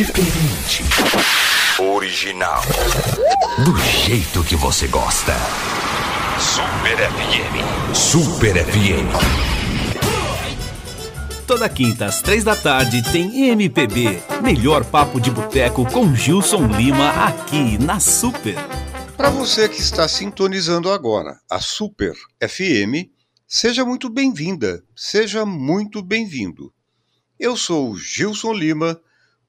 Diferente. Original. Do jeito que você gosta. Super FM. Super FM. Toda quinta às três da tarde tem MPB. Melhor papo de boteco com Gilson Lima aqui na Super. Para você que está sintonizando agora a Super FM, seja muito bem-vinda, seja muito bem-vindo. Eu sou Gilson Lima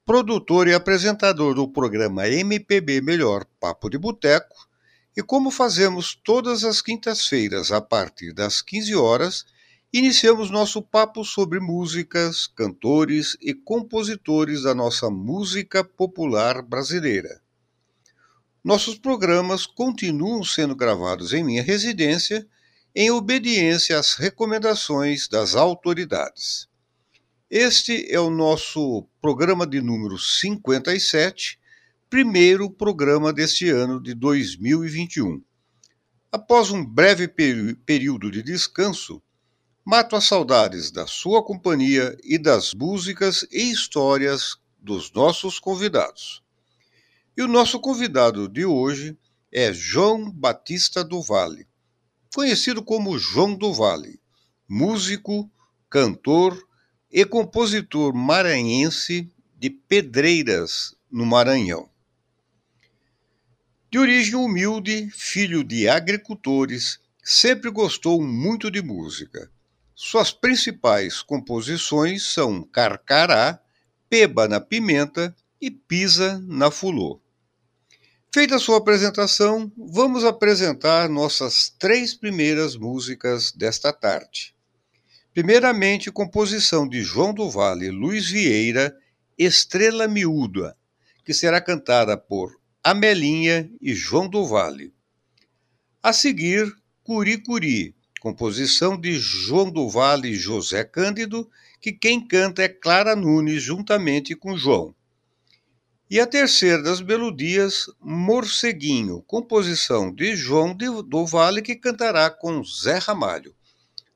produtor e apresentador do programa MPB Melhor Papo de Boteco, e como fazemos todas as quintas-feiras a partir das 15 horas, iniciamos nosso papo sobre músicas, cantores e compositores da nossa música popular brasileira. Nossos programas continuam sendo gravados em minha residência, em obediência às recomendações das autoridades. Este é o nosso programa de número 57, primeiro programa deste ano de 2021. Após um breve período de descanso, mato as saudades da sua companhia e das músicas e histórias dos nossos convidados. E o nosso convidado de hoje é João Batista do Vale, conhecido como João do Vale, músico, cantor, e compositor maranhense de Pedreiras, no Maranhão. De origem humilde, filho de agricultores, sempre gostou muito de música. Suas principais composições são Carcará, Peba na Pimenta e Pisa na Fulô. Feita a sua apresentação, vamos apresentar nossas três primeiras músicas desta tarde. Primeiramente, composição de João do Vale Luiz Vieira, Estrela Miúda, que será cantada por Amelinha e João do Vale. A seguir, Curi Curi, composição de João do Vale e José Cândido, que quem canta é Clara Nunes juntamente com João. E a terceira das melodias, Morceguinho, composição de João do Vale, que cantará com Zé Ramalho.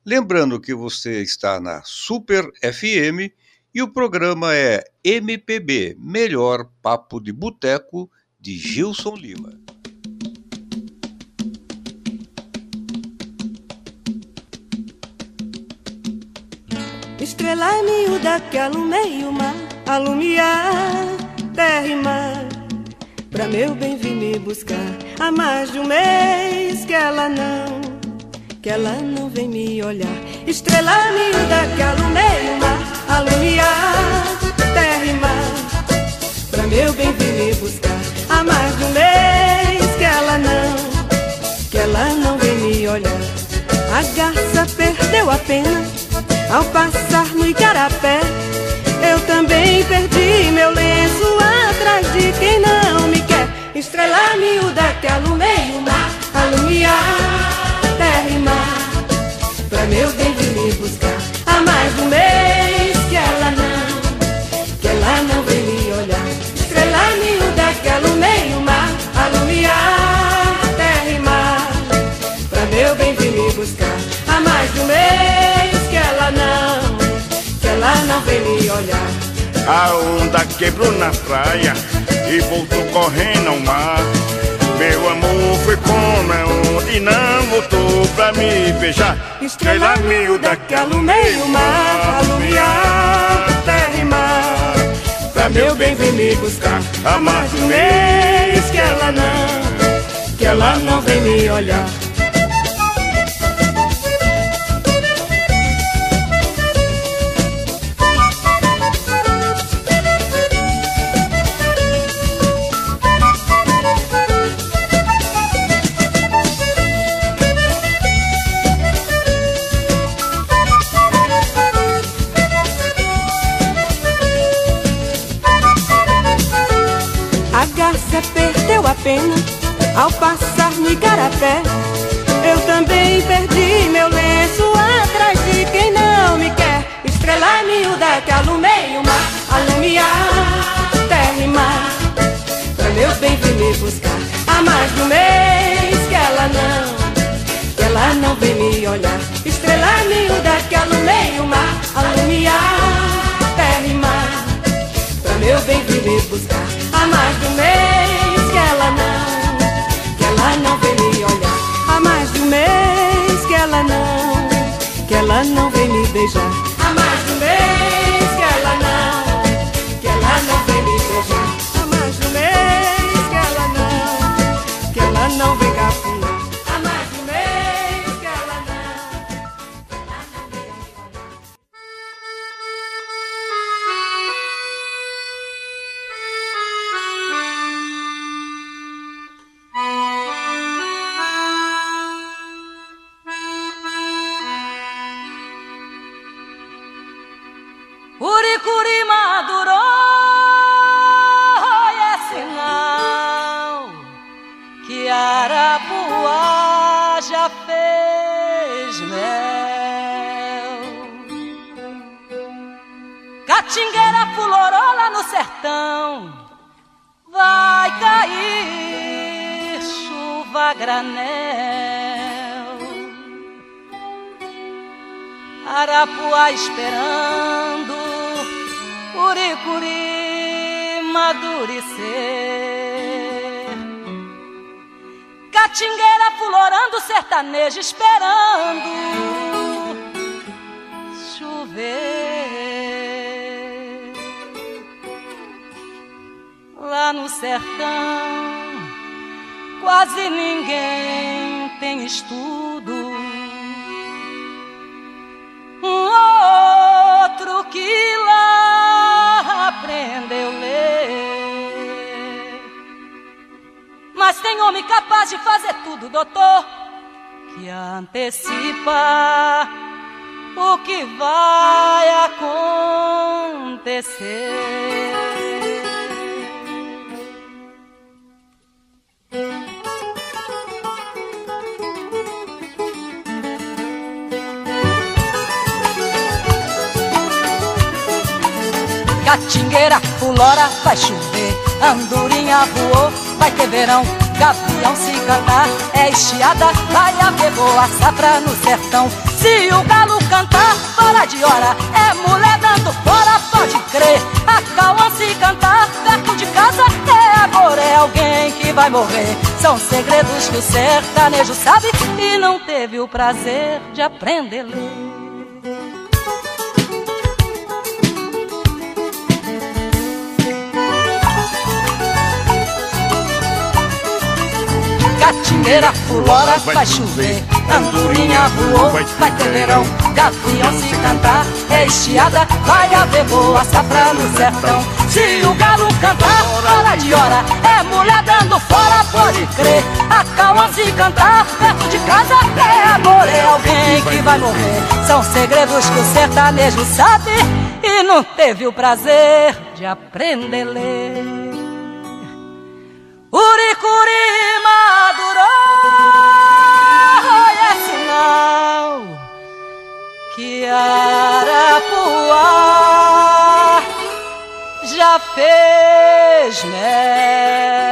Lembrando que você está na Super FM e o programa é MPB Melhor Papo de Boteco de Gilson Lima. Estrela miúda que alumeia o mar, alumiar terra e mar. Pra meu bem vir me buscar, há mais de um mês que ela não que ela não vem me olhar. Estrela miúda que alumeia o mar, alumiar terra e mar. Pra meu bem vir me buscar, há mais de um mês que ela não, que ela não vem me olhar. A garça perdeu a pena ao passar no igarapé. Eu também perdi meu lenço atrás de quem não me quer. Estrela miúda que alumeia o mar, alumiar terra e mar Pra meu bem vir me buscar. Há mais de um mês que ela não Que ela não vem me olhar. Estrela miúda que alumeia o mar Alumiar terra e mar Pra meu bem vir me buscar. Há mais de um mês que ela não Que ela não vem me olhar. A onda quebrou na praia E voltou correndo ao mar. Meu amor foi como é onde não voltou pra me beijar. Estrela miúda que alumeia o mar Alumiar terra e mar Pra meu bem vem me buscar. Há mais de um mês que ela não Que ela não vem me olhar Eu também perdi meu lenço atrás de quem não me quer. Estrela miúda que alumeia o mar, alumiar terra e mar. Pra meu bem vir me buscar há mais de um mês que ela não, que ela não vem me olhar. Estrela miúda que alumeia o mar, alumiar terra e mar. Pra meu bem vir me buscar. Há mais de um mês ela não vem me beijar. Há mais de um Uricuri madurou é sinal que Arapuá já fez mel. Catingueira fulorou lá no sertão, vai cair chuva granel. Arapuá esperando Uricuri madurecer. Catingueira fulorando sertanejo esperando chover. Lá no sertão quase ninguém tem estudo um outro que tem homem capaz de fazer tudo, doutor, que antecipa o que vai acontecer. Catingueira, fulora, vai chover Andorinha voou, vai ter verão Gavião se cantar, é estiada Vai haver boa safra no sertão. Se o galo cantar, fora de hora É mulher dando fora, pode crer. A cauã se cantar, perto de casa É amor, é alguém que vai morrer. São segredos que o sertanejo sabe E não teve o prazer de aprender. ler Catingueira fulora, vai chover. Andorinha voou, vai ter verão. Gavião se cantar, é estiada Vai haver boa safra no sertão. Se o galo cantar, fora de hora É mulher dando fora, pode crer. A calma se cantar, perto de casa É amor, é alguém que vai morrer. São segredos que o sertanejo sabe E não teve o prazer de aprender a ler Uricuri madurou é sinal que Arapuá já fez mel.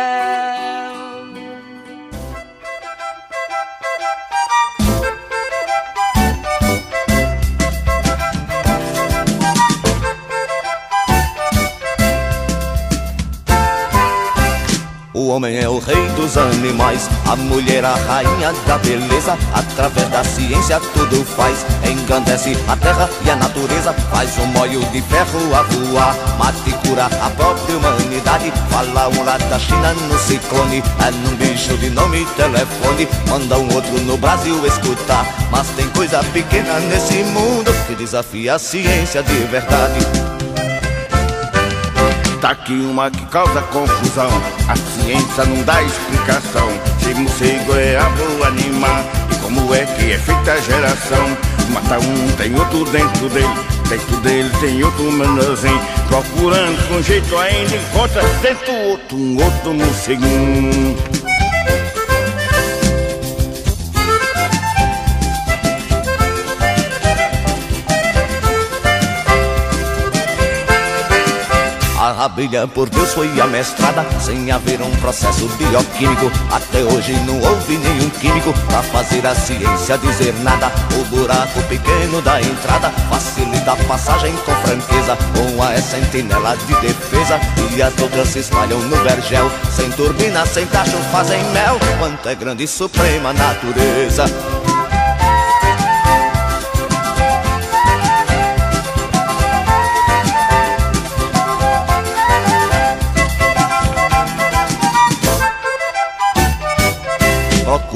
O homem é o rei dos animais, a mulher a rainha da beleza. Através da ciência tudo faz, engrandece a terra e a natureza. Faz um molho de ferro a voar, mata e cura a própria humanidade. Fala um lá da China no ciclone, é num bicho de nome telefone. Manda um outro no Brasil escutar, mas tem coisa pequena nesse mundo que desafia a ciência de verdade. Tá aqui uma que causa confusão. A ciência não dá explicação. Se morcego é ave animal E como é que é feita a geração? Mata um, tem outro dentro dele. Dentro dele tem outro menorzinho Procurando com jeito ainda encontra Dentro outro, um outro morceguinho A abelha por Deus foi amestrada Sem haver um processo bioquímico. Até hoje não houve nenhum químico Pra fazer a ciência dizer nada. O buraco pequeno da entrada Facilita a passagem com franqueza Com a sentinela de defesa. E as outras se espalham no vergel Sem turbina, sem tacho, fazem mel. Quanto é grande e suprema natureza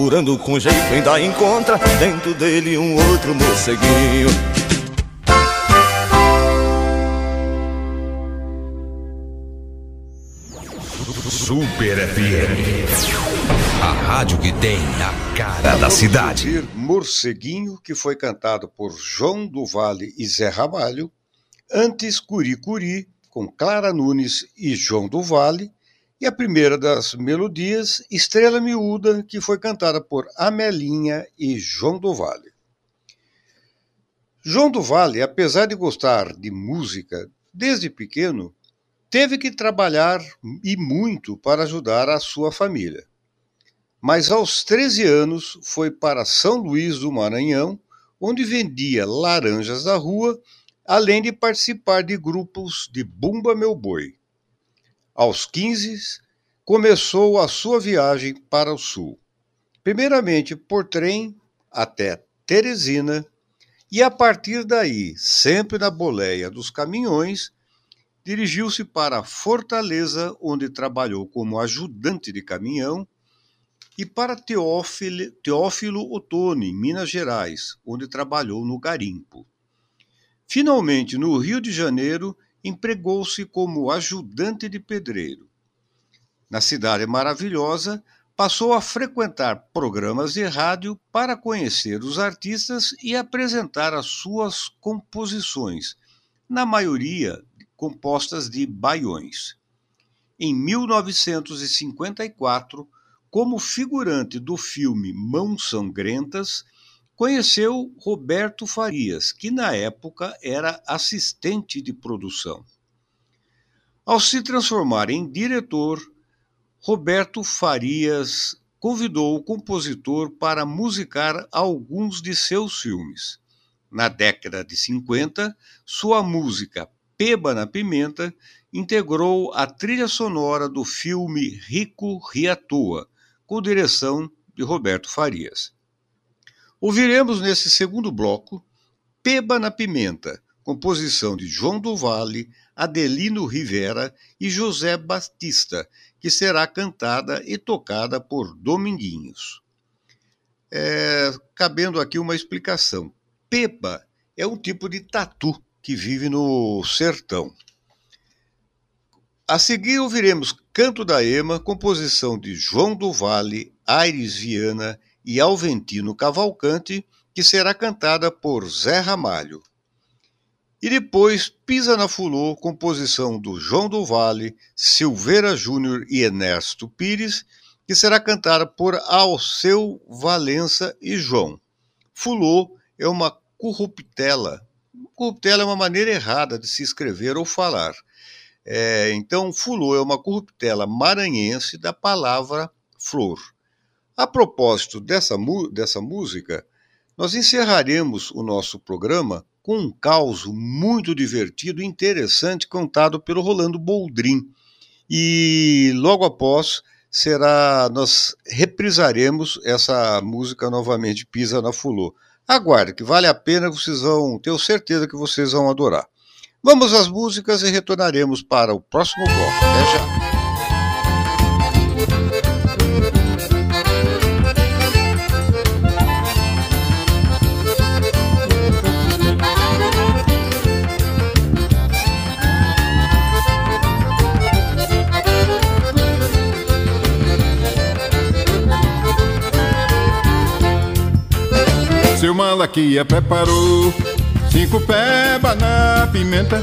Procurando com jeito ainda encontra Dentro dele um outro morceguinho Super FM. A rádio que tem a cara da cidade. Ouvir Morceguinho, que foi cantado por João do Vale e Zé Ramalho. Antes Curi Curi, com Clara Nunes e João do Vale e a primeira das melodias, Estrela Miúda, que foi cantada por Amelinha e João do Vale. João do Vale, apesar de gostar de música desde pequeno, teve que trabalhar e muito para ajudar a sua família. Mas aos 13 anos foi para São Luís do Maranhão, onde vendia laranjas da rua, além de participar de grupos de Bumba Meu Boi. Aos 15, começou a sua viagem para o sul. Primeiramente por trem até Teresina, e a partir daí, sempre na boleia dos caminhões, dirigiu-se para Fortaleza, onde trabalhou como ajudante de caminhão, e para Teófilo, Teófilo Otoni, Minas Gerais, onde trabalhou no garimpo. Finalmente, no Rio de Janeiro, empregou-se como ajudante de pedreiro. Na Cidade Maravilhosa, passou a frequentar programas de rádio para conhecer os artistas e apresentar as suas composições, na maioria compostas de baiões. Em 1954, como figurante do filme Mãos Sangrentas, conheceu Roberto Farias, que na época era assistente de produção. Ao se transformar em diretor, Roberto Farias convidou o compositor para musicar alguns de seus filmes. Na década de 50, sua música Peba na Pimenta integrou a trilha sonora do filme Rico Riatoa, com direção de Roberto Farias. Ouviremos nesse segundo bloco Peba na Pimenta, composição de João do Vale, Adelino Rivera e José Batista, que será cantada e tocada por Dominguinhos. É, cabendo aqui uma explicação. Peba é um tipo de tatu que vive no sertão. A seguir ouviremos Canto da Ema, composição de João do Vale, Aires Viana e Alventino Cavalcante, que será cantada por Zé Ramalho. E depois Pisa na Fulô, composição do João do Vale, Silveira Júnior e Ernesto Pires, que será cantada por Alceu Valença e João. Fulô é uma corruptela. Corruptela é uma maneira errada de se escrever ou falar. É, então, fulô é uma corruptela maranhense da palavra flor. A propósito dessa, dessa música, nós encerraremos o nosso programa com um caos muito divertido e interessante contado pelo Rolando Boldrin. E logo após será nós reprisaremos essa música novamente, Pisa na Fulô. Aguarde, que vale a pena, vocês vão, tenho certeza que vocês vão adorar. Vamos às músicas e retornaremos para o próximo bloco. Até já. Malaquia preparou cinco peba na pimenta.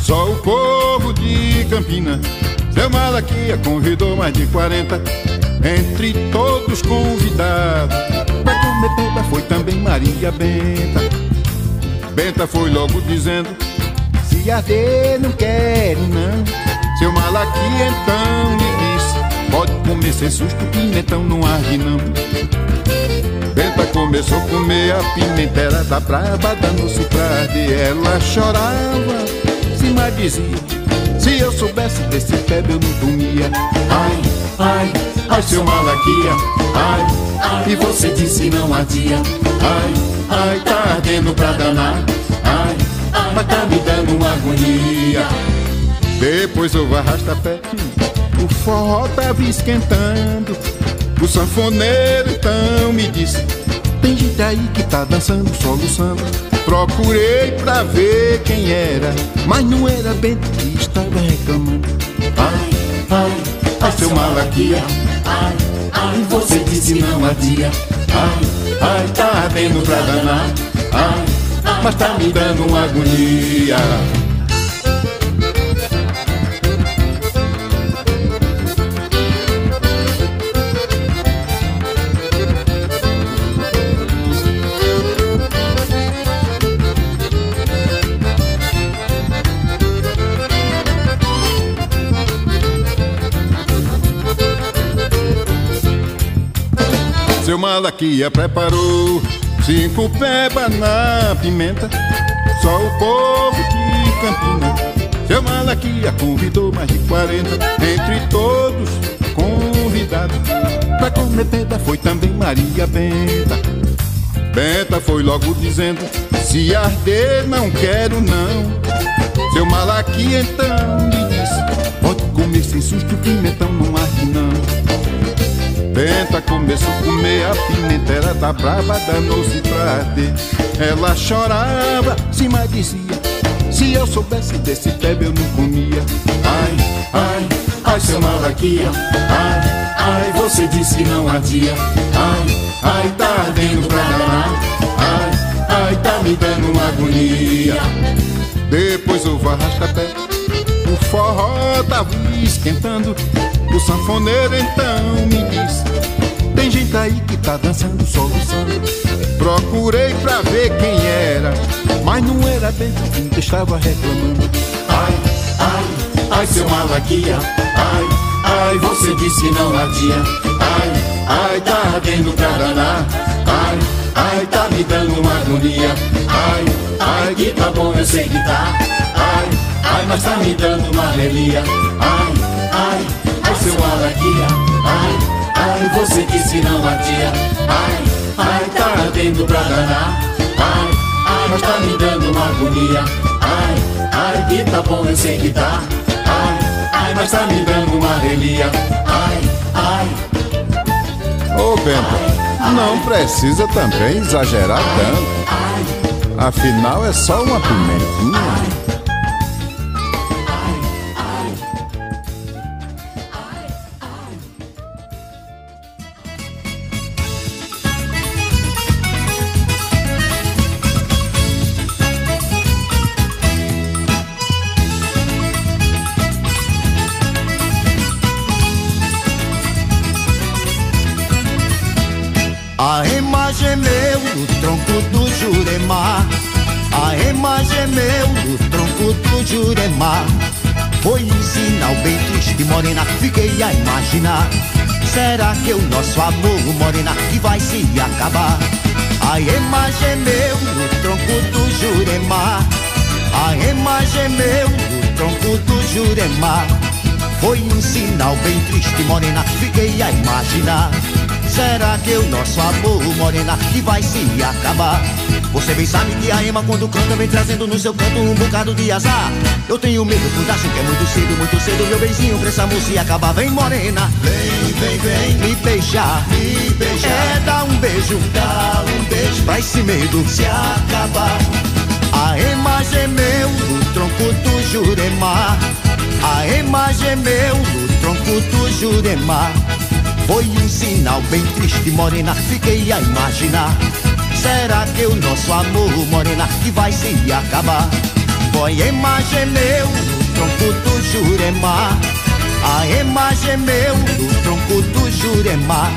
Só o povo de Campina. Seu Malaquia convidou mais de 40. Entre todos convidados. Pra comer peba foi também Maria Benta. Benta foi logo dizendo: Se arder, não quero não. mala aqui então lhe disse Pode comer sem susto, pimentão não arde não Benta começou a comer a pimentera da braba Dando-se arder, ela chorava Se dizia se eu soubesse desse pé eu não dormia. Ai, ai, ai seu malaquia Ai, ai, e você disse não adia Ai, ai, tá ardendo pra danar. Ai, ai, mas tá me dando uma agonia. Depois eu vou arrastar pé O forró tava esquentando O sanfoneiro então me disse Tem gente aí que tá dançando, soluçando Procurei pra ver quem era, mas não era bem que estava reclamando. Ai, ai, ai, seu malaquia. Ai, ai, você disse não adia. Ai, ai, tá ardendo pra danar. Ai, mas tá me dando uma agonia. Malaquia preparou. Cinco pebas na pimenta Só o povo de Campina. Seu Malaquia convidou mais de quarenta Entre todos convidados. Pra comer peda foi também Maria Benta. Benta foi logo dizendo Se arder não quero não. Seu Malaquia então lhe disse Pode comer sem susto, pimentão não arde não Benta começou a comer a pimentera da braba, danou-se pra arder. Ela chorava, se dizia, se eu soubesse desse pebe eu não comia. Ai, ai, ai, seu malaquia, ai, ai, você disse que não adia. Ai, ai, tá ardendo pra danar, ai, ai, tá me dando uma agonia. Depois eu vou arrastar pé, o forró tava esquentando. O sanfoneiro então me disse Gente aí que tá dançando, soluçando Procurei pra ver quem era Mas não era bem quem estava reclamando. Ai, ai, ai seu malaquia Ai, ai, você disse não adia. Ai, ai, tá ardendo pra danar. Ai, ai, tá me dando uma agonia. Ai, ai, que tá bom, eu sei que tá. Ai, ai, mas tá me dando uma relia Ai, ai seu malaquia Ai, ai, você disse não adia. Ai, ai, tá ardendo pra danar. Ai, ai, mas tá me dando uma agonia. Ai, ai, que tá bom, eu sei que tá Ai, ai, mas tá me dando uma relia Ai, ai. Ô Bento, não precisa também exagerar tanto. Afinal é só uma pimentinha Jurema. Foi sinal bem triste, morena, fiquei a imaginar. Será que o nosso amor, morena, que vai se acabar? A imagem meu no tronco do Jurema. A imagem meu no tronco do Jurema. Foi um sinal bem triste, morena, fiquei a imaginar Será que o nosso amor, morena, que vai se acabar? Você bem sabe que a Ema quando canta vem trazendo no seu canto um bocado de azar. Eu tenho medo por acho que é muito cedo, muito cedo Meu beijinho pra essa música acabar. Vem morena, vem, vem, vem. Me beijar, me beijar É, dá um beijo, dá um beijo. Pra esse medo se acabar. A Ema gemeu no tronco do Jurema. A Ema gemeu no tronco do Jurema Foi um sinal bem triste, morena Fiquei a imaginar. Será que o nosso amor, morena, que vai se acabar? Foi imagem meu no tronco do Jurema. A imagem meu no tronco do Jurema.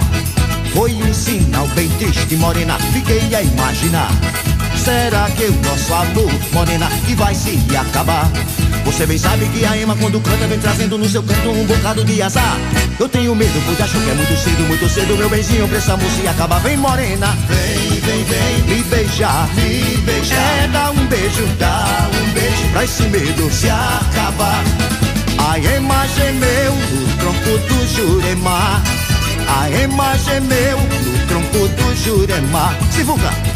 Foi um sinal bem triste, morena, fiquei a imaginar Será que o nosso amor, morena, que vai se acabar? Você bem sabe que a Ema quando canta vem trazendo no seu canto um bocado de azar. Eu tenho medo, pois acho que é muito cedo, muito cedo Meu benzinho pra essa moça acabar. Vem morena, vem, vem, vem Me beijar, me beijar É, dá um beijo, dá um beijo Pra esse medo se acabar. A Ema gemeu no tronco do Jurema. A Ema gemeu no tronco do Jurema. Se vulga!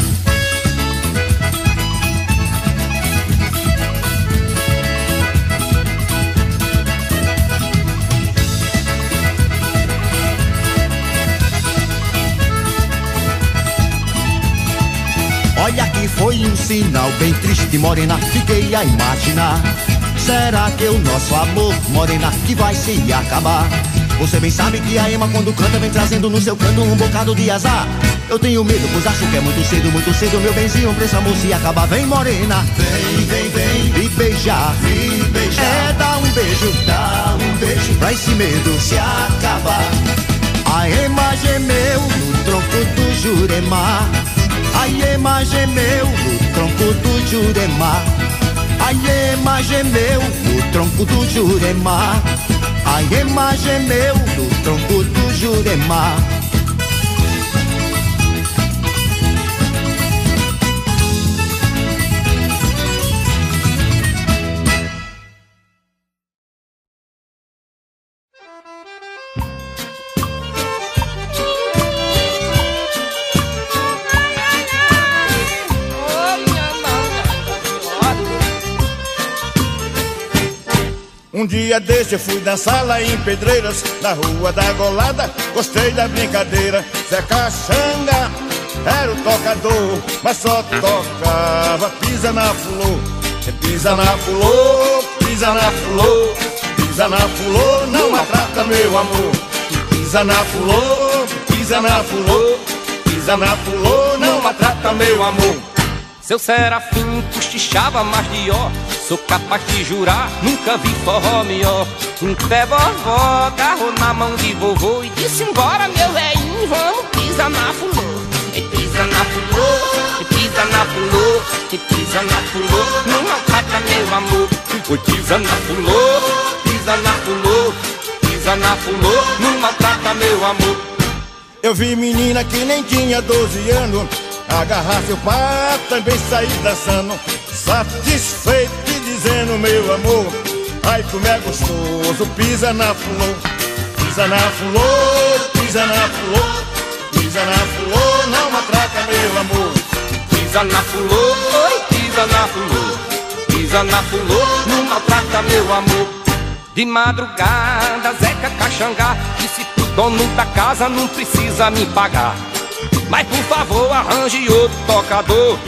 Olha que foi um sinal bem triste, morena, fiquei a imaginar. Será que o nosso amor, morena, que vai se acabar? Você bem sabe que a Ema quando canta vem trazendo no seu canto um bocado de azar. Eu tenho medo, pois acho que é muito cedo, muito cedo, meu benzinho, pra essa moça acabar. Vem morena, vem, vem, vem, me beijar, me beijar. É, dá um beijo, dá um beijo, pra esse medo se acabar. A Ema gemeu no tronco do Jurema. A Ema gemeu no tronco do Jurema. A Ema gemeu no tronco do Jurema. A Ema gemeu no tronco do Jurema. Um dia desse eu fui dançar lá em Pedreiras, na rua da Golada, gostei da brincadeira. Zé Caxanga era o tocador, mas só tocava pisa na fulô. Pisa na fulô, pisa na fulô, pisa na fulô, não maltrata meu amor. Pisa na fulô, pisa na fulô, pisa na fulô, não maltrata meu amor. Seu Serafim cochichava mais de ó. Sou capaz de jurar, nunca vi forró melhor. Um pé vovó, carro na mão de vovô E disse embora meu velhinho, vamos pisa na fulô. E pisa na fulô, e pisa na fulô E pisa na fulô, não maltrata meu amor. Oi, pisa na fulô, pisa na fulô Pisa na fulô, não maltrata meu amor. Eu vi menina que nem tinha 12 anos Agarrar seu pai, também sair dançando Satisfeito e dizendo meu amor Ai como é gostoso, pisa na flor Pisa na flor, pisa na flor Pisa na flor, não maltrata meu amor. Pisa na flor, pisa na flor Pisa na flor, não maltrata meu amor. De madrugada, Zeca Caxangá Disse pro dono da casa, não precisa me pagar mas por favor arranje outro tocador.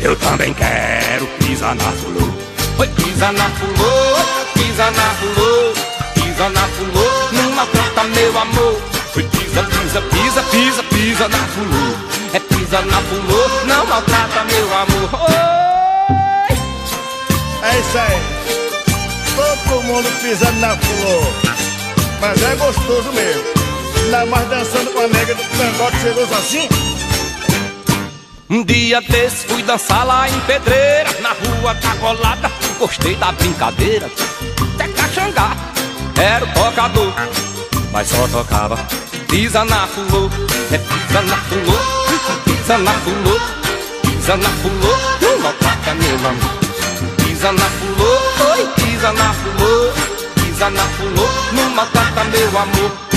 Eu também quero pisa na fulô. Oi, pisa na fulô, pisa na fulô Pisa na fulô, não maltrata meu amor. Oi, pisa, pisa, pisa, pisa, pisa na fulô. É pisa na fulô, não maltrata meu amor. Oi! É isso aí. Todo mundo pisando na fulô. Mas é gostoso mesmo Ainda mais dançando com a nega do cangote cheiroso assim Um dia desse fui dançar lá em Pedreira Na rua da colada, gostei da brincadeira Até Caxangá, era o tocador Mas só tocava Pisa na fulô, é pisa na fulô Pisa na fulô, pisa na fulô. Não maltrata meu amor. Pisa na fulô, oi, pisa na fulô Pisa na fulô, não maltrata meu amor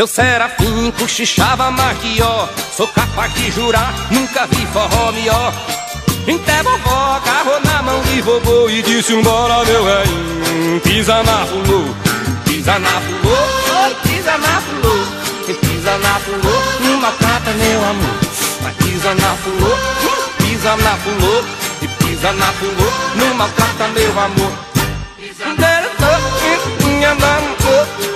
seu Serafim cochichava mais que ó Sou capaz de jurar, nunca vi forró melhor Até vovó agarrou na mão de vovô E disse embora meu velhinho Pisa na fulô, pisa na fulô pisa na fulô Pisa na fulô, não maltrata meu amor pisa na fulô, pisa na fulô E pisa na fulô, não maltrata meu amor Pisa na fulô, minha mão, minha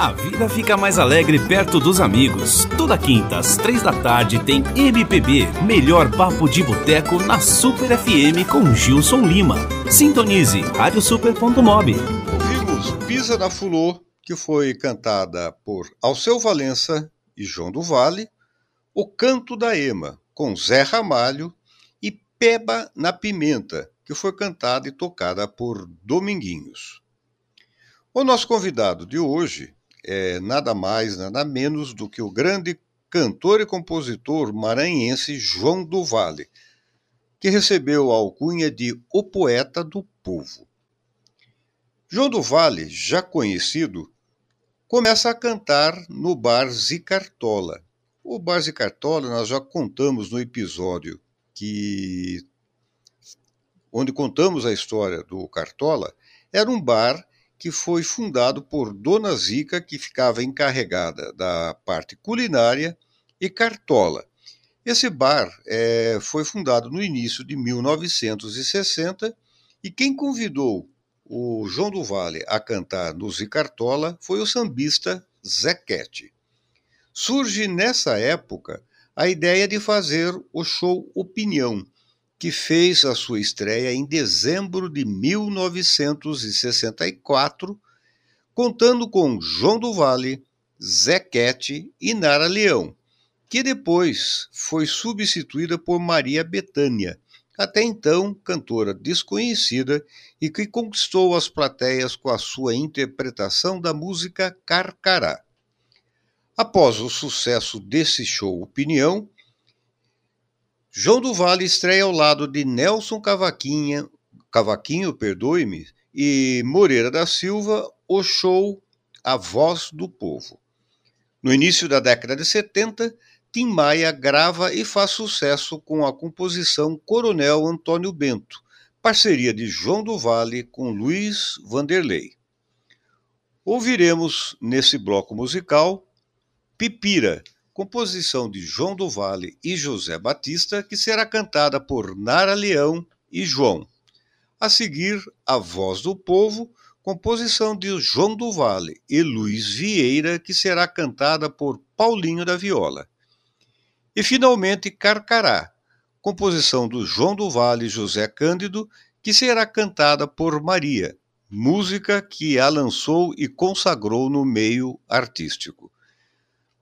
A vida fica mais alegre perto dos amigos. Toda quinta, às três da tarde, tem MPB, melhor papo de boteco na Super FM com Gilson Lima. Sintonize radiosuper.mob. Ouvimos Pisa na Fulô, que foi cantada por Alceu Valença e João do Vale, O Canto da Ema, com Zé Ramalho, e Peba na Pimenta, que foi cantada e tocada por Dominguinhos. O nosso convidado de hoje é nada mais, nada menos do que o grande cantor e compositor maranhense João do Vale, que recebeu a alcunha de O Poeta do Povo. João do Vale, já conhecido, começa a cantar no Bar Zicartola. O Bar Zicartola nós já contamos no episódio que onde contamos a história do Cartola, era um bar que foi fundado por Dona Zica, que ficava encarregada da parte culinária, e Cartola. Esse bar é, foi fundado no início de 1960 e quem convidou o João do Vale a cantar no Zicartola foi o sambista Zequete. Surge nessa época a ideia de fazer o show Opinião, que fez a sua estreia em dezembro de 1964, contando com João do Vale, Zequete e Nara Leão, que depois foi substituída por Maria Bethânia, até então cantora desconhecida e que conquistou as plateias com a sua interpretação da música Carcará. Após o sucesso desse show Opinião, João do Vale estreia ao lado de Nelson Cavaquinha, Cavaquinho, perdoe-me, e Moreira da Silva o show A Voz do Povo. No início da década de 70, Tim Maia grava e faz sucesso com a composição Coronel Antônio Bento, parceria de João do Vale com Luiz Vanderlei. Ouviremos nesse bloco musical Pipira, composição de João do Vale e José Batista, que será cantada por Nara Leão e João. A seguir, A Voz do Povo, composição de João do Vale e Luiz Vieira, que será cantada por Paulinho da Viola. E finalmente Carcará, composição do João do Vale e José Cândido, que será cantada por Maria, música que a lançou e consagrou no meio artístico.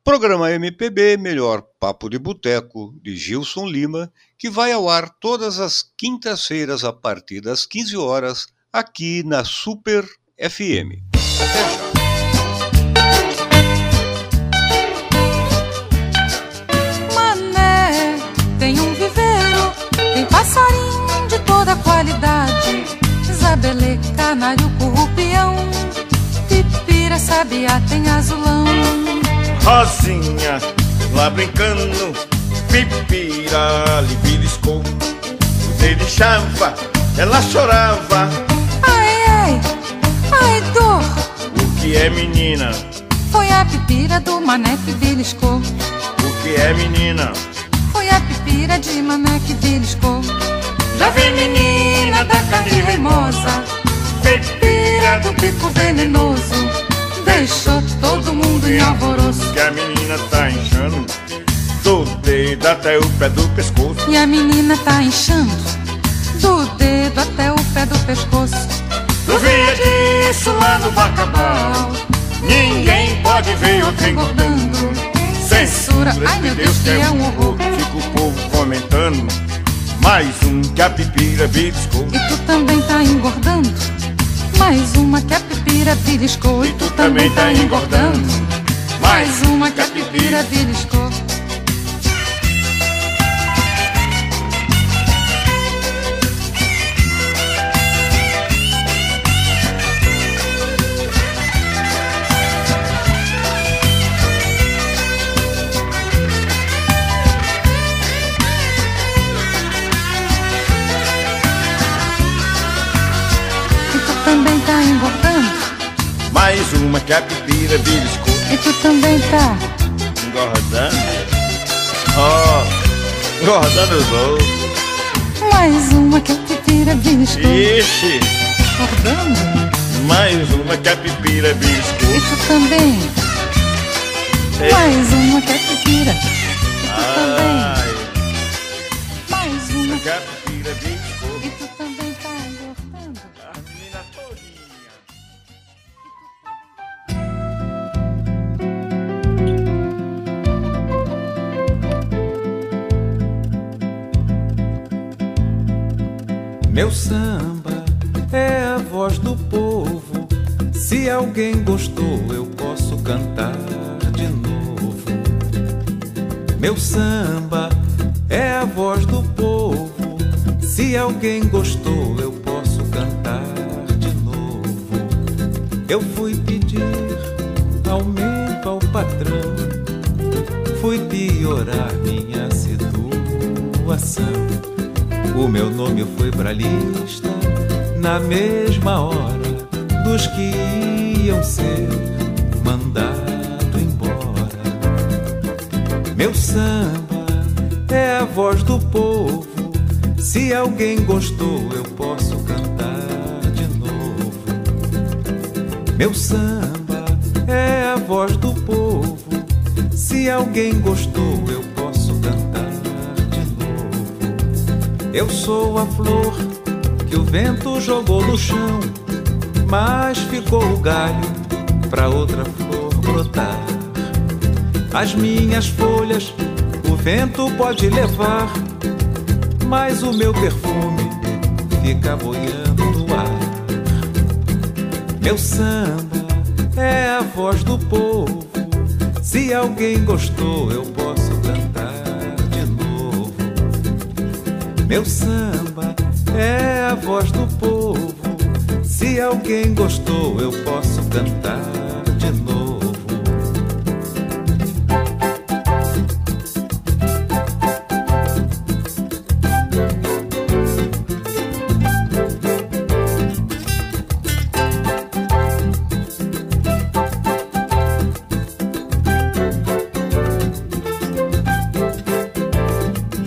Programa MPB Melhor Papo de Boteco, de Gilson Lima, que vai ao ar todas as quintas-feiras a partir das 15 horas, aqui na Super FM. Até já! Mané, tem um viveiro, tem passarinho de toda qualidade. Zabelê, canário, currupião, pipira, sabiá, tem azulão. Rosinha, lá brincando, pipira lhe beliscou. Ele chava, ela chorava. Ai, ai, ai, dor. O que é menina? Foi a pipira do mané que beliscou. O que é menina? Foi a pipira de mané que beliscou. Já vi menina da carne reimosa, pipira do bico venenoso. Deixou todo mundo em alvoroço. Que a menina tá inchando do dedo até o pé do pescoço. E a menina tá inchando do dedo até o pé do pescoço. Tu via disso lá no Bacabal. Ninguém pode ver outro engordando. Censura, ai meu Deus, que é um horror. Fica o povo comentando. Mais um que a pipira beliscou. E tu também tá engordando. Mais uma que a pipira beliscou. E tu também tá engordando. Mais uma que a pipira beliscou. Mais uma que a pipira beliscou. E tu também tá. Engordando? Oh, engordando eu vou. Mais uma que a pipira beliscou. Ixi, Engordando. Mais uma capipira bisco. E tu também. É. Mais uma capipira. E tu também. Meu samba é a voz do povo. Se alguém gostou, eu posso cantar de novo. Meu samba é a voz do povo. Se alguém gostou, eu posso cantar de novo. Eu fui pedir aumento ao patrão. Fui piorar minha situação. O meu nome foi pra lista na mesma hora dos que iam ser mandado embora. Meu samba é a voz do povo. Se alguém gostou, eu posso cantar de novo. Meu samba é a voz do povo. Se alguém gostou, eu Eu sou a flor que o vento jogou no chão, mas ficou o galho pra outra flor brotar. As minhas folhas o vento pode levar, mas o meu perfume fica boiando no ar. Meu samba é a voz do povo. Se alguém gostou, eu Meu samba é a voz do povo. Se alguém gostou, eu posso cantar de novo.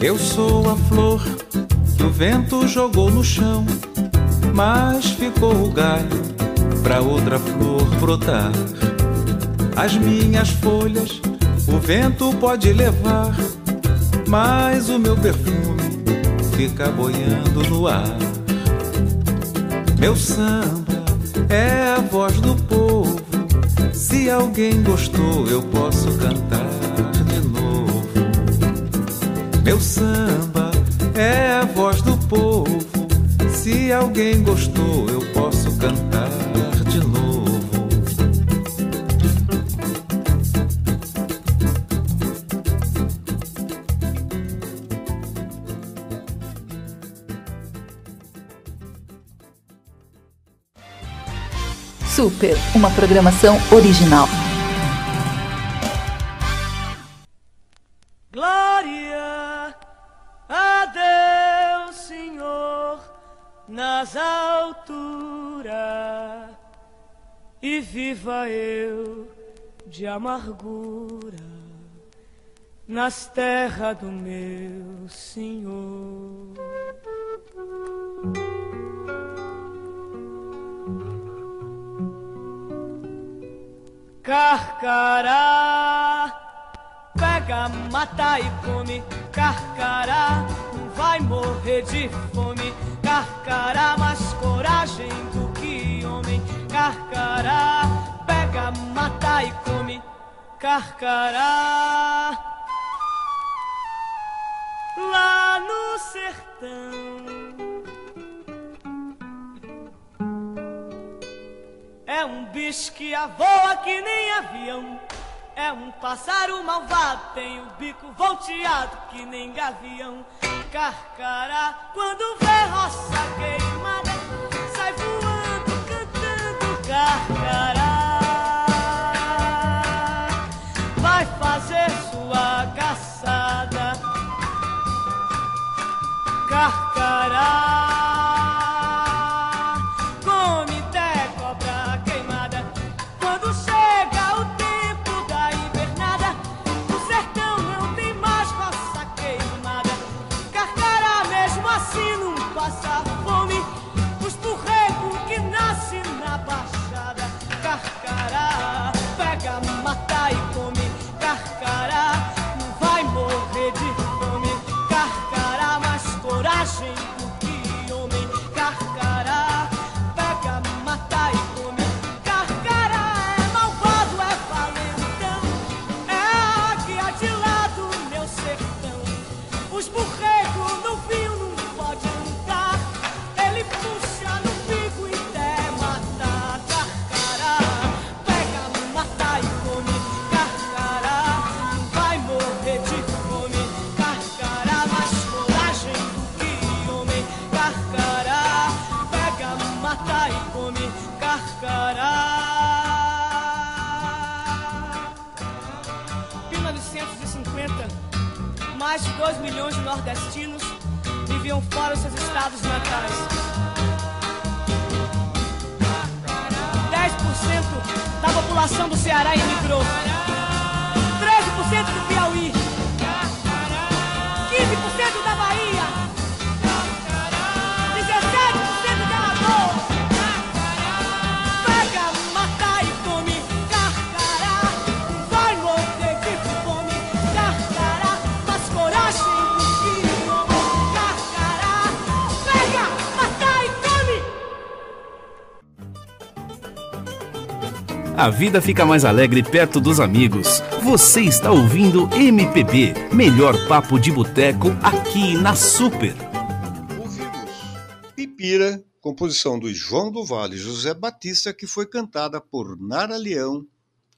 Eu sou a flor vento jogou no chão, mas ficou o galho pra outra flor brotar. As minhas folhas o vento pode levar, mas o meu perfume fica boiando no ar. Meu samba é a voz do povo. Se alguém gostou, eu posso cantar de novo. Meu samba é a voz do povo. Se alguém gostou, eu posso cantar de novo. Super, uma programação original. Amargura nas terras do meu Senhor. Carcará, pega, mata e come. Carcará, não vai morrer de fome. Carcará, mais coragem do que homem. Carcará, pega, mata e come. Carcará, lá no sertão. É um bicho que voa que nem avião. É um pássaro malvado, tem o bico volteado que nem gavião. Carcará, quando vê roça queimada, sai voando, cantando carcará. A vida fica mais alegre perto dos amigos. Você está ouvindo MPB, melhor papo de boteco aqui na Super. Ouvimos Pipira, composição do João do Vale e José Batista, que foi cantada por Nara Leão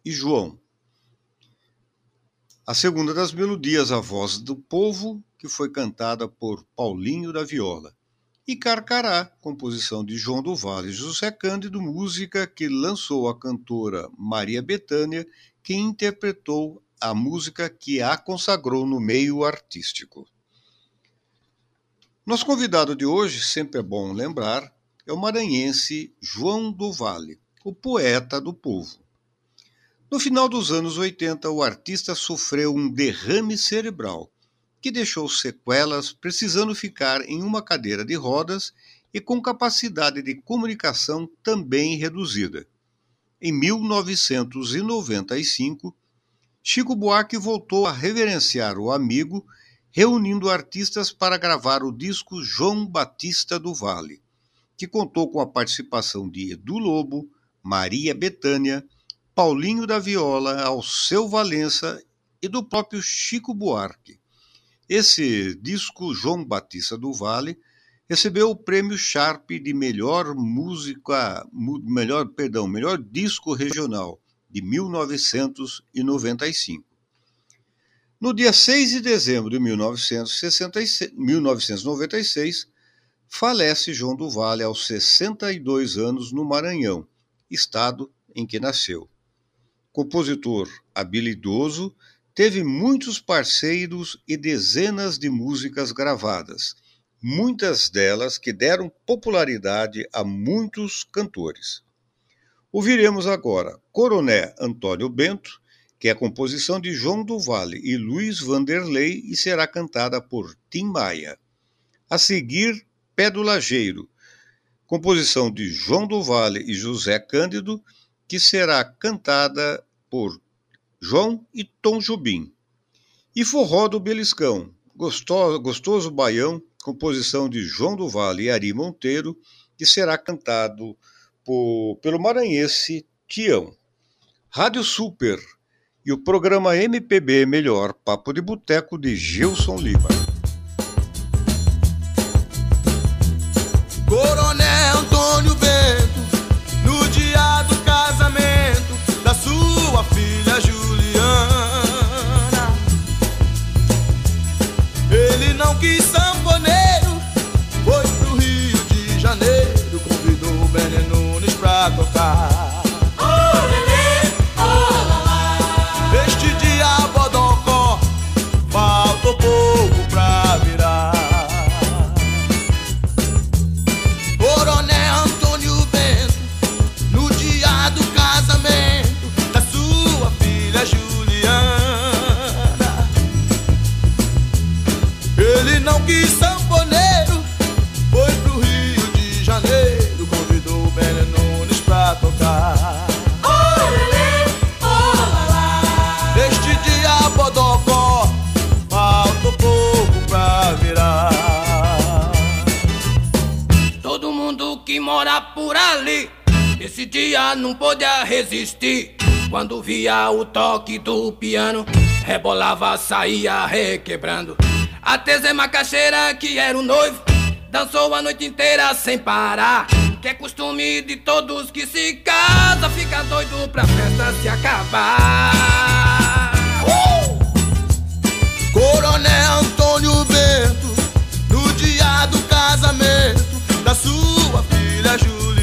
e João. A segunda das melodias, A Voz do Povo, que foi cantada por Paulinho da Viola e Carcará, composição de João do Vale e José Cândido, música que lançou a cantora Maria Bethânia, que interpretou a música que a consagrou no meio artístico. Nosso convidado de hoje, sempre é bom lembrar, é o maranhense João do Vale, o poeta do povo. No final dos anos 80, o artista sofreu um derrame cerebral que deixou sequelas, precisando ficar em uma cadeira de rodas e com capacidade de comunicação também reduzida. Em 1995, Chico Buarque voltou a reverenciar o amigo, reunindo artistas para gravar o disco João Batista do Vale, que contou com a participação de Edu Lobo, Maria Betânia, Paulinho da Viola, Alceu Valença e do próprio Chico Buarque. Esse disco, João Batista do Vale, recebeu o prêmio Sharp de melhor música, melhor, perdão, melhor disco regional de 1995. No dia 6 de dezembro de 1996, falece João do Vale aos 62 anos no Maranhão, estado em que nasceu. Compositor habilidoso, Teve muitos parceiros e dezenas de músicas gravadas, muitas delas que deram popularidade a muitos cantores. Ouviremos agora Coroné Antônio Bento, que é composição de João do Vale e Luiz Vanderlei e será cantada por Tim Maia. A seguir, Pé do Lajeiro, composição de João do Vale e José Cândido, que será cantada por João e Tom Jubim. E Forró do Beliscão, gostoso, gostoso baião, composição de João do Vale e Ari Monteiro, que será cantado por, pelo maranhense Tião. Rádio Super e o programa MPB Melhor Papo de Boteco de Gilson Lima. Ali. Esse dia não podia resistir. Quando via o toque do piano, rebolava, saía requebrando. A Teze Macaxeira, que era o noivo, dançou a noite inteira sem parar. Que é costume de todos que se casa, fica doido pra festa se acabar. Uh! Coronel Antônio Bento, no dia do casamento da sua filha Júlia.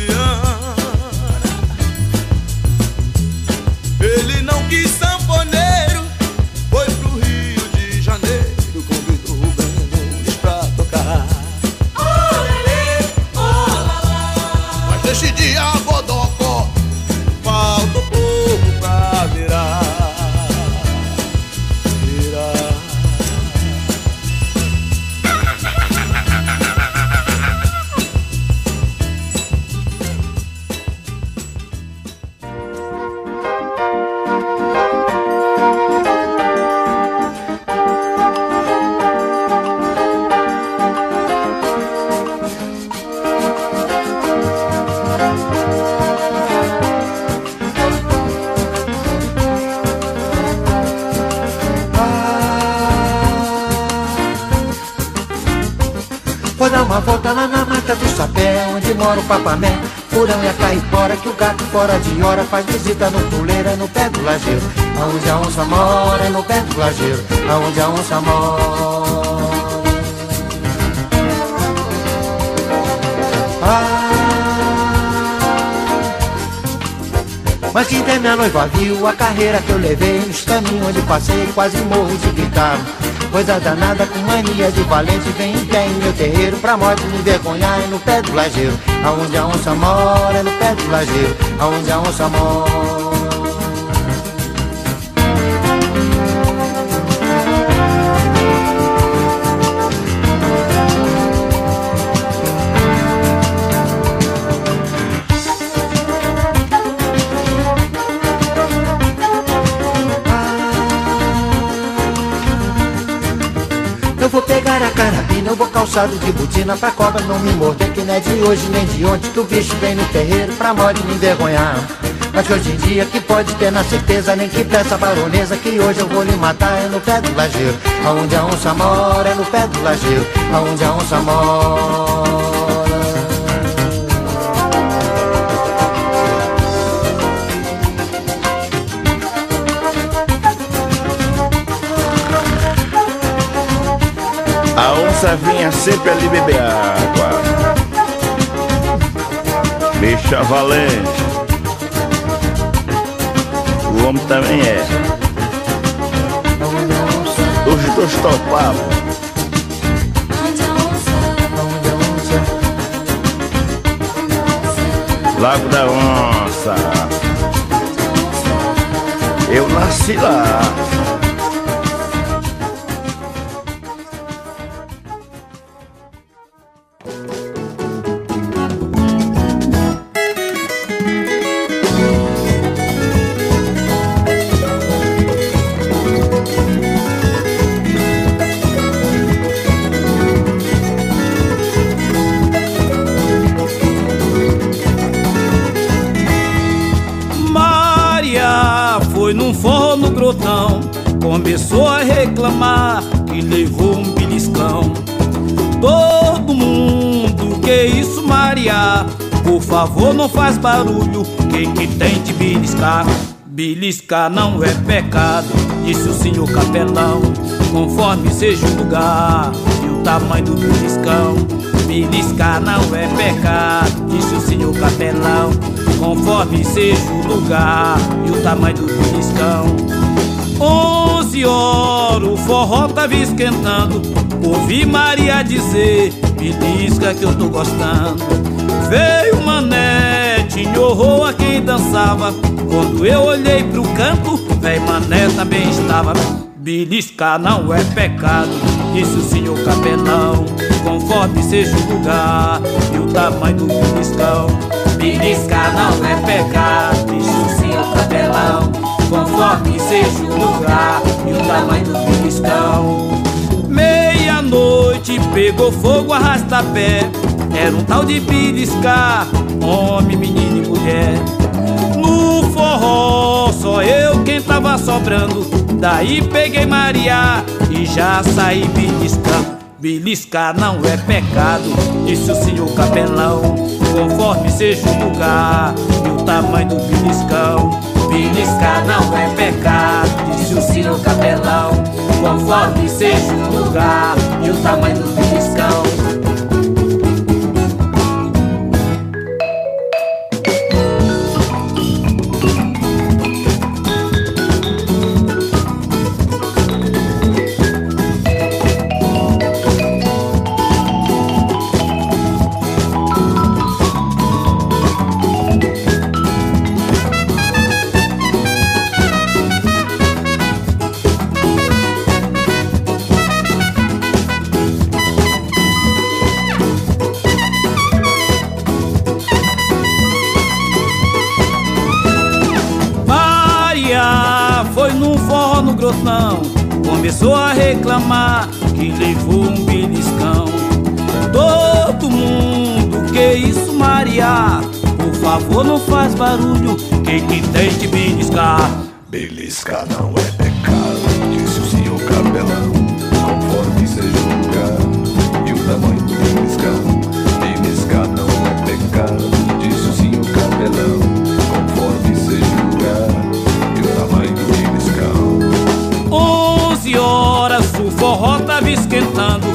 Fora de hora faz visita no puleira, no pé do lajeiro. Aonde a onça mora, é no pé do lajeiro, aonde a onça mora. Mas quem tem minha noiva viu a carreira que eu levei Nos caminhos onde passei quase morro de gritar Coisa danada com mania de valente Vem em pé em meu terreiro pra morte me envergonhar É no pé do lajeiro, aonde a onça mora É no pé do lajeiro, aonde a onça mora calçado de botina pra cobra não me morder, que não é de hoje nem de ontem que o bicho vem no terreiro pra morte me envergonhar. Mas que hoje em dia que pode ter na certeza, nem que peça baronesa, que hoje eu vou lhe matar é no pé do lajeiro. Aonde a onça mora é no pé do lajeiro, aonde a onça mora. A onça vinha sempre ali beber água. Bicha valente. O homem também é. Os dois topavam. Lago da Onça. Eu nasci lá. Faz barulho, quem que tem de beliscar? Beliscar não é pecado, disse o senhor capelão. Conforme seja o lugar e o tamanho do beliscão. Beliscar não é pecado, disse o senhor capelão. Conforme seja o lugar e o tamanho do beliscão. Onze horas o forró tava esquentando Ouvi Maria dizer, belisca que eu tô gostando Veio Mané, tinha a quem dançava Quando eu olhei pro canto, véi Mané também estava Beliscar não é pecado, disse o senhor capelão Conforme seja o lugar e o tamanho do beliscão Beliscar não é pecado, disse o senhor capelão conforme seja o lugar e o tamanho do beliscão. Meia-noite pegou fogo, arrasta pé. Era um tal de beliscar, homem, menino mulher. No forró, só eu quem tava sobrando. Daí peguei Maria e já saí beliscando. Beliscar não é pecado, disse o senhor capelão. Conforme seja o lugar e o tamanho do beliscão. Beliscar não é pecado, disse o senhor capelão. Conforme seja o lugar e o tamanho do beliscão. Começou a reclamar que levou um beliscão. Todo mundo, que isso, Maria? Por favor, não faz barulho, quem que tem de beliscar? Beliscar não é pecado, tava esquentando.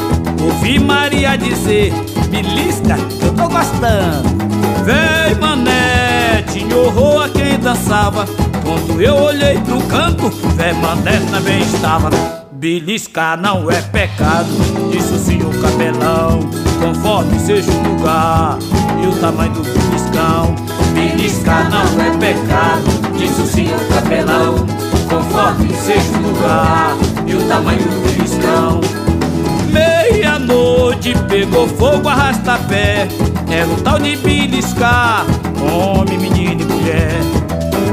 Ouvi Maria dizer Belisca, eu tô gostando. Vem mané, tinha horror a quem dançava. Quando eu olhei pro canto Vem mané também estava. Beliscar não é pecado Disse o senhor capelão. Conforme seja o lugar E o tamanho do beliscão Beliscar não é pecado Disse o senhor capelão. Conforme seja o lugar E o tamanho do beliscão Meia-noite pegou fogo, arrasta pé. Era o tal de beliscar Homem, menino e mulher.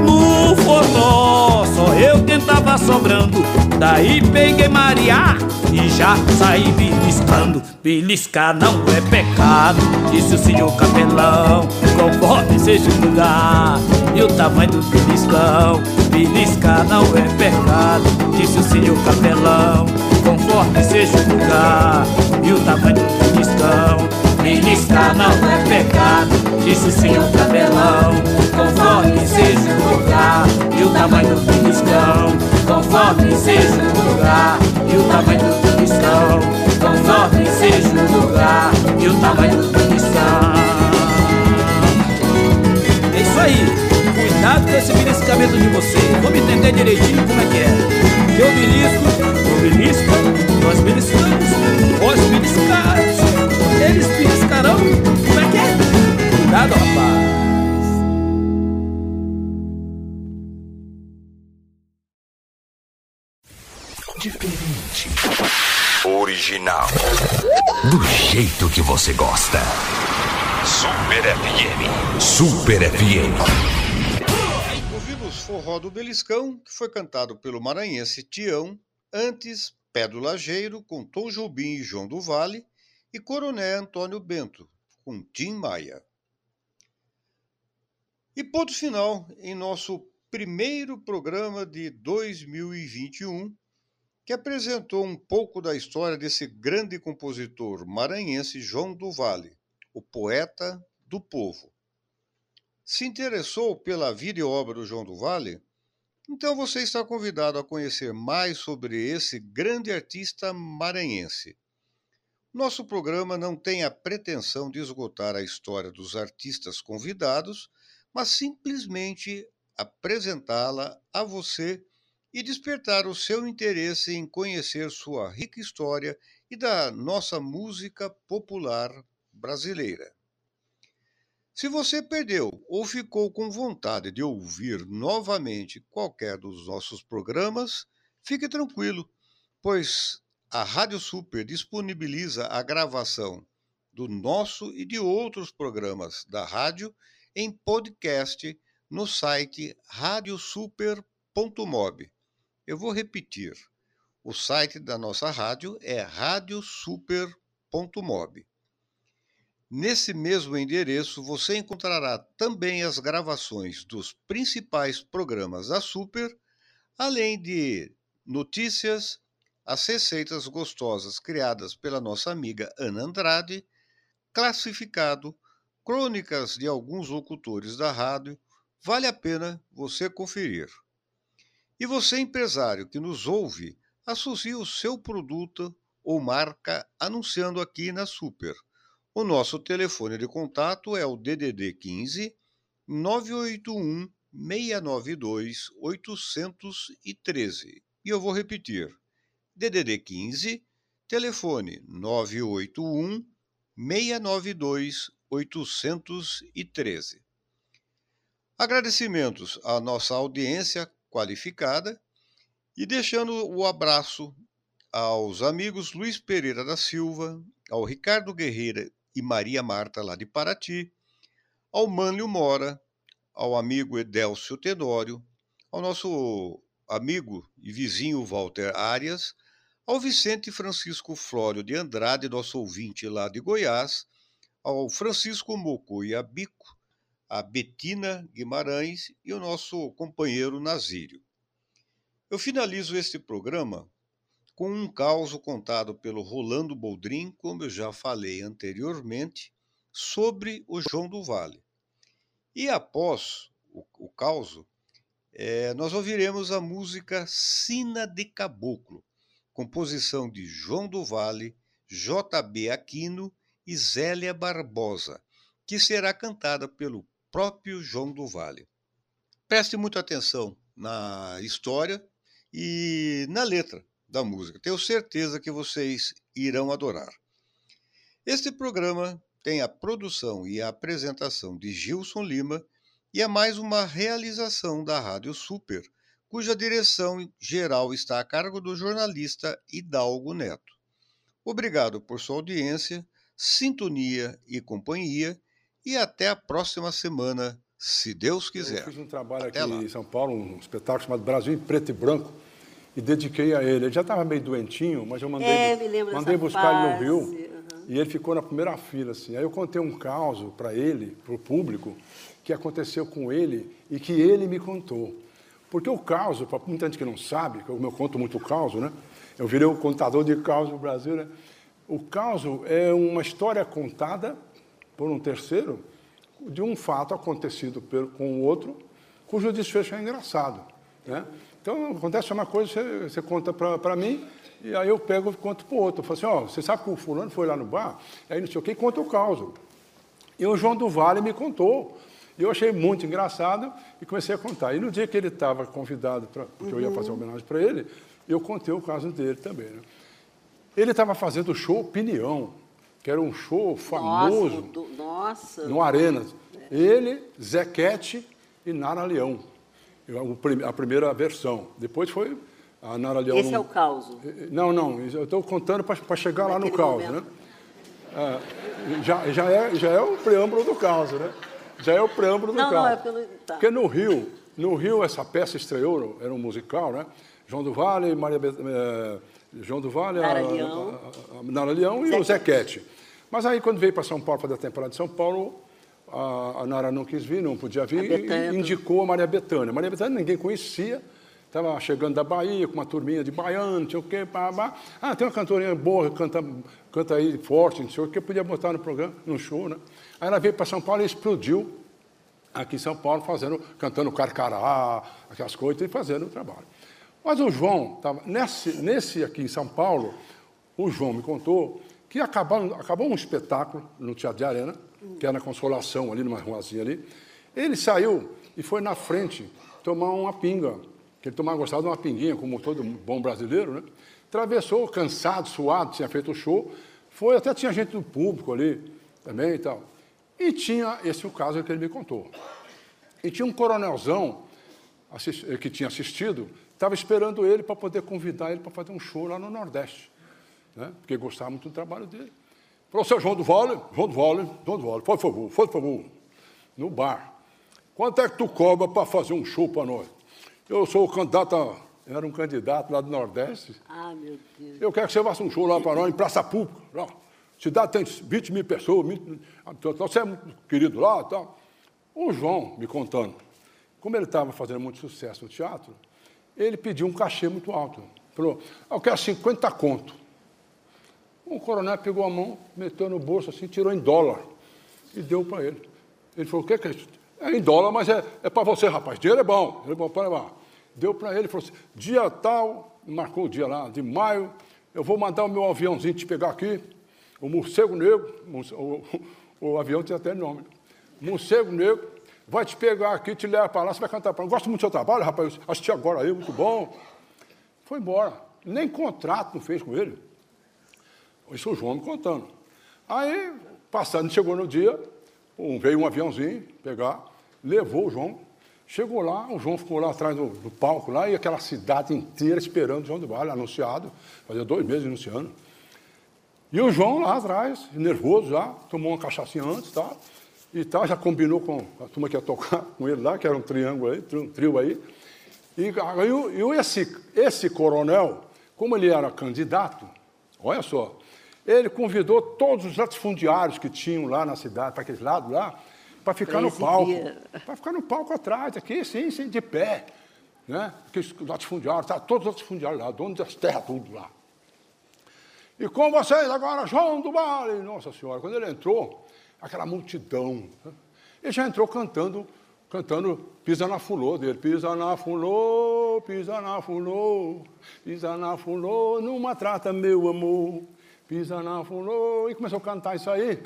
No forró, só eu quem tava sobrando. Daí peguei Maria e já saí beliscando. Beliscar não é pecado, disse o senhor capelão. Conforme seja o lugar e o tamanho do beliscão. Beliscar não é pecado, disse o senhor capelão Conforme seja o lugar. E o tamanho do beliscão Beliscar não é pecado, disse o senhor capelão Conforme seja o lugar e o tamanho do beliscão Conforme seja o lugar e o tamanho do beliscão Conforme seja o lugar e o tamanho do beliscão É isso aí, cuidado com esse beliscamento de vocês. Vamos entender direitinho como é que é. Eu belisco, eu belisco, nós beliscamos, vós beliscados Eles beliscarão, como é que é? Cuidado rapaz Diferente. Original. Do jeito que você gosta. Super FM. Super FM. Ouvimos Forró do Beliscão, que foi cantado pelo maranhense Tião, antes Pé do Lajeiro, com Tom Jobim e João do Vale, e Coroné Antônio Bento, com Tim Maia. E ponto final em nosso primeiro programa de 2021, que apresentou um pouco da história desse grande compositor maranhense João do Vale, o poeta do povo. Se interessou pela vida e obra do João do Vale? Então você está convidado a conhecer mais sobre esse grande artista maranhense. Nosso programa não tem a pretensão de esgotar a história dos artistas convidados, mas simplesmente apresentá-la a você e despertar o seu interesse em conhecer sua rica história e da nossa música popular brasileira. Se você perdeu ou ficou com vontade de ouvir novamente qualquer dos nossos programas, fique tranquilo, pois a Rádio Super disponibiliza a gravação do nosso e de outros programas da rádio em podcast no site radiosuper.mob. Eu vou repetir. O site da nossa rádio é radiosuper.mob. Nesse mesmo endereço você encontrará também as gravações dos principais programas da Super, além de notícias, as receitas gostosas criadas pela nossa amiga Ana Andrade, classificado, crônicas de alguns locutores da rádio, vale a pena você conferir. E você, empresário que nos ouve, associe o seu produto ou marca anunciando aqui na Super. O nosso telefone de contato é o DDD 15 981 692 813. E eu vou repetir. DDD 15, telefone 981 692 813. Agradecimentos à nossa audiência qualificada e deixando o abraço aos amigos Luiz Pereira da Silva, ao Ricardo Guerreira e Maria Marta lá de Paraty, ao Mânlio Mora, ao amigo Edélcio Tenório, ao nosso amigo e vizinho Walter Arias, ao Vicente Francisco Flório de Andrade, nosso ouvinte lá de Goiás, ao Francisco Moco e Abico, a Betina Guimarães e o nosso companheiro Nazírio. Eu finalizo este programa com um caso contado pelo Rolando Boldrin, como eu já falei anteriormente, sobre o João do Vale. E após o, o caso, é, nós ouviremos a música Sina de Caboclo, composição de João do Vale, JB Aquino e Zélia Barbosa, que será cantada pelo próprio João do Vale. Preste muita atenção na história e na letra da música. Tenho certeza que vocês irão adorar. Este programa tem a produção e a apresentação de Gilson Lima e é mais uma realização da Rádio Super, cuja direção geral está a cargo do jornalista Hidalgo Neto. Obrigado por sua audiência, sintonia e companhia e até a próxima semana, se Deus quiser. Eu fiz um trabalho Até aqui lá. em São Paulo, um espetáculo chamado Brasil em Preto e Branco, e dediquei a ele. Ele já estava meio doentinho, mas eu mandei, É, mandei buscar ele no fase, Rio, e ele ficou na primeira fila. Assim. Aí eu contei um caso para ele, para o público, que aconteceu com ele e que ele me contou. Porque o caso, para muita gente que não sabe, que eu eu conto muito caso, né? Eu virei o contador de caos no Brasil, né? O caso é uma história contada por um terceiro de um fato acontecido com o outro, cujo desfecho é engraçado. Né? Então, acontece uma coisa, você, você conta para mim, e aí eu pego e conto para o outro. Eu falo assim, ó, você sabe que o fulano foi lá no bar, aí não sei o que, conta o caos. E o João do Vale me contou. E eu achei muito engraçado e comecei a contar. E no dia que ele estava convidado, pra, porque eu ia Uhum. fazer homenagem para ele, eu contei o caso dele também. Né? Ele estava fazendo o show Opinião, que era um show famoso Nossa, do- nossa. no Arenas. Ele, Zequete e Nara Leão. A primeira versão. Depois foi a Nara Leão. Esse é não- o caos. Não, não. Eu estou contando para chegar lá no Naquele caos, momento. né? É, já, já, é, já é o preâmbulo do caos, né? Já é o preâmbulo do Não, caos. não, é pelo. Tá. Porque no Rio, no Rio essa peça estreou, era um musical, né? João do Vale, Maria Bet- eh, João do Vale, Nara a- Leão. a- a Nara Leão e o Zequete. Mas aí quando veio para São Paulo fazer a temporada de São Paulo, a, a Nara não quis vir, não podia vir, A e indicou a Maria Bethânia. Maria Bethânia ninguém conhecia, estava chegando da Bahia com uma turminha de baiano, não sei o quê, pá, pá. Ah, tem uma cantorinha boa, canta, canta aí forte, não sei o quê, podia botar no programa, no show, né? Aí ela veio para São Paulo e explodiu aqui em São Paulo, fazendo, cantando carcará, aquelas coisas, e fazendo o trabalho. Mas o João, tava, nesse, nesse aqui em São Paulo, o João me contou que acabou, acabou um espetáculo no Teatro de Arena, que era na Consolação, ali numa ruazinha ali. Ele saiu e foi na frente tomar uma pinga, que ele tomava gostava de uma pinguinha, como todo bom brasileiro, né? Atravessou, cansado, suado, tinha feito o show, foi, até tinha gente do público ali também e tal. E tinha, esse o caso que ele me contou. E tinha um coronelzão assis- que tinha assistido, estava esperando ele para poder convidar ele para fazer um show lá no Nordeste, né? porque gostava muito do trabalho dele. Falou, seu João do Vale, João do Vale, João do Vale, por favor, por favor, no bar. Quanto é que tu cobra para fazer um show para nós? Eu sou o candidato, a, era um candidato lá do Nordeste, Ah, meu Deus. eu quero que você faça um show lá para nós, em praça pública. Lá. Cidade tem 20 mil pessoas, 20, então você é muito querido lá e tal. O João, me contando, como ele estava fazendo muito sucesso no teatro, ele pediu um cachê muito alto. Falou, "Ah, eu quero 50 conto. O coronel pegou a mão, meteu no bolso assim, tirou em dólar e deu para ele. Ele falou, o que é, que é isso? É em dólar, mas é, é para você, rapaz. Dinheiro é bom, dinheiro é bom para levar. Deu para ele, falou assim, dia tal, marcou o dia lá, de maio, eu vou mandar o meu aviãozinho te pegar aqui, o morcego negro, morce- o, o, avião tem até nome, morcego negro, vai te pegar aqui, te leva para lá, você vai cantar para. Gosto muito do seu trabalho, rapaz, assisti agora aí, muito bom. Foi embora. Nem contrato não fez com ele. Isso o João me contando. Aí, passando, chegou no dia, um, veio um aviãozinho pegar, levou o João. Chegou lá, o João ficou lá atrás do, do palco lá, e aquela cidade inteira esperando o João do Vale, anunciado, fazia dois meses anunciando. E o João lá atrás, nervoso já, tomou uma cachaçinha antes, tá? E tal, já combinou com a turma que ia tocar com ele lá, que era um triângulo aí, um trio aí. E, e o- esse, esse coronel, como ele era candidato, olha só, ele convidou todos os latifundiários que tinham lá na cidade, para aquele lado lá, para ficar no palco. Para ficar no palco atrás, aqui, sim, sim, de pé. Né? Aqueles latifundiários, tá, todos os latifundiários lá, donos das terras, tudo lá. E com vocês agora, João do Vale. Nossa Senhora, quando ele entrou, aquela multidão. né? Ele já entrou cantando cantando Pisa na Fulô dele. Pisa na Fulô, pisa na Fulô, pisa na Fulô, numa trata meu amor. Pisa na Fulô. E começou a cantar isso aí.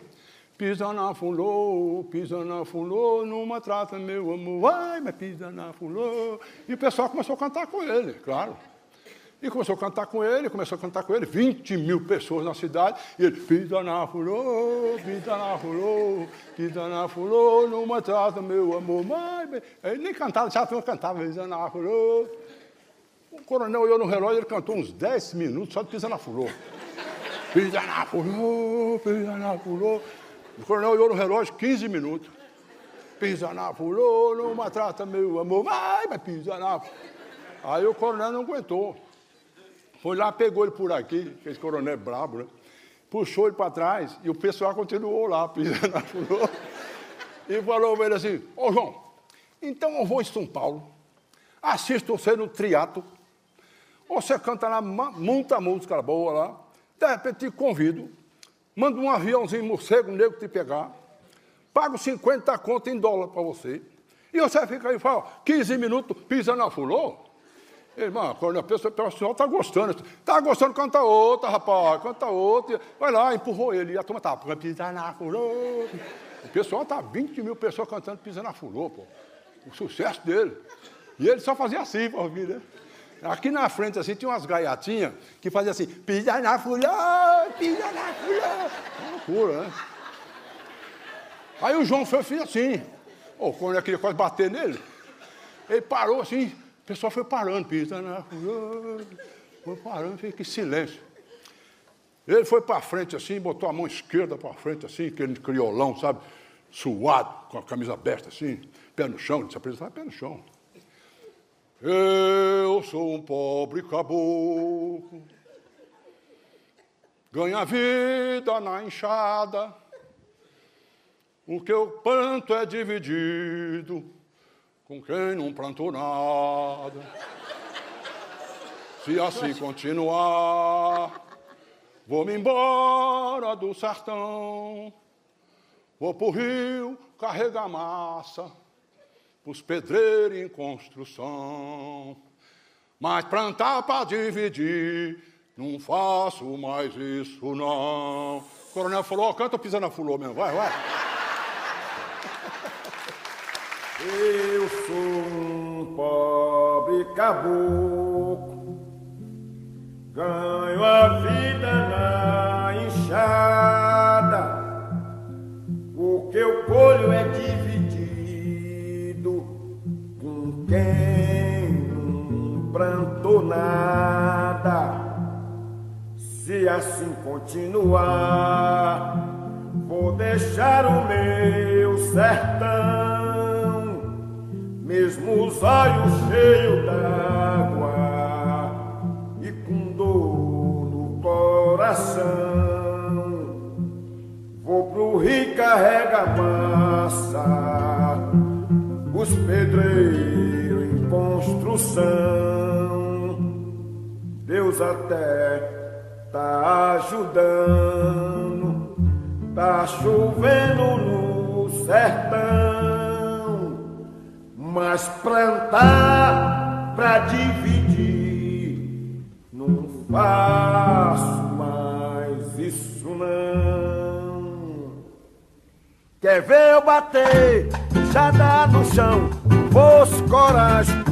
Pisa na fulô, pisa na fulô, numa trata meu amor. Ai, mas pisa na fulô. E o pessoal começou a cantar com ele, claro. E começou a cantar com ele, começou a cantar com ele, 20 mil pessoas na cidade, e ele, pisa na fulô, pisa na fulô, pisa na fulô, numa trata meu amor. Mas, ele nem cantava, já cantava, pisa na fulô. O coronel olhou no relógio, ele cantou uns 10 minutos só de pisa na fulô. Pisa fulô, pisa fulô. O coronel olhou no relógio 15 minutos. Pisa na fulô, numa trata meu amor. Vai, mas pisa na Aí o coronel não aguentou. Foi lá, pegou ele por aqui, esse coronel é brabo, né? Puxou ele para trás e o pessoal continuou lá, pisando na fulô. E falou para ele assim, ô João, então eu vou em São Paulo, assisto você no triato, você canta lá muita música boa lá, de repente te convido, mando um aviãozinho morcego negro te pegar, pago 50 conto em dólar para você, e você fica aí e fala, 15 minutos, pisa na fulô. Irmão, quando a pessoa, o pessoal está gostando, está gostando, canta outra, rapaz, canta outra, vai lá, empurrou ele, e a turma está, pisa na fulô. O pessoal está 20 mil pessoas cantando pisa na fulô, pô. O sucesso dele. E ele só fazia assim para ouvir, né? Aqui na frente, assim, tinha umas gaiatinhas que faziam assim, pisa na fulô, pisa na. Uma loucura, né? Aí o João foi fez assim. Oh, quando eu queria quase bater nele, ele parou assim, o pessoal foi parando, pisa na fulô. Foi parando, fiquei em silêncio. Ele foi para frente assim, botou a mão esquerda para frente assim, aquele criolão, sabe? Suado, com a camisa aberta assim, pé no chão, se apresentar pé no chão. Eu sou um pobre caboclo, ganha vida na enxada, o que eu planto é dividido com quem não plantou nada. Se assim continuar, vou-me embora do sertão, vou pro rio carregar massa os pedreiros em construção. Mas plantar para dividir, não faço mais isso não. O coronel falou, oh, canta pisando na fulô mesmo, vai, vai. Eu sou um pobre caboclo, ganho a vida na enxada, Se assim continuar, vou deixar o meu sertão mesmo os olhos cheios d'água e com dor no coração. Vou pro rio carregar massa, os pedreiros em construção. Deus até tá ajudando, tá chovendo no sertão mas plantar pra dividir não faço mais isso não. Quer ver eu bater, já dá no chão, fosse coragem,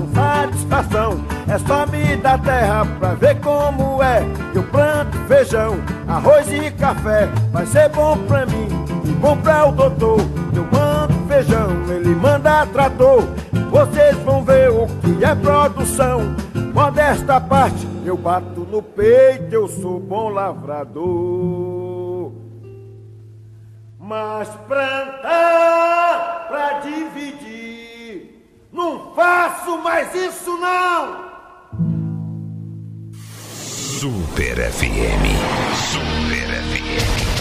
satisfação. É só me dar terra pra ver como é. Eu planto feijão, arroz e café, vai ser bom pra mim e bom pra o doutor. Eu mando feijão, ele manda trator. Vocês vão ver o que é produção. Modesta parte, eu bato no peito, eu sou bom lavrador. Mas plantar pra dividir, não faço mais isso não. Super FM. Super FM.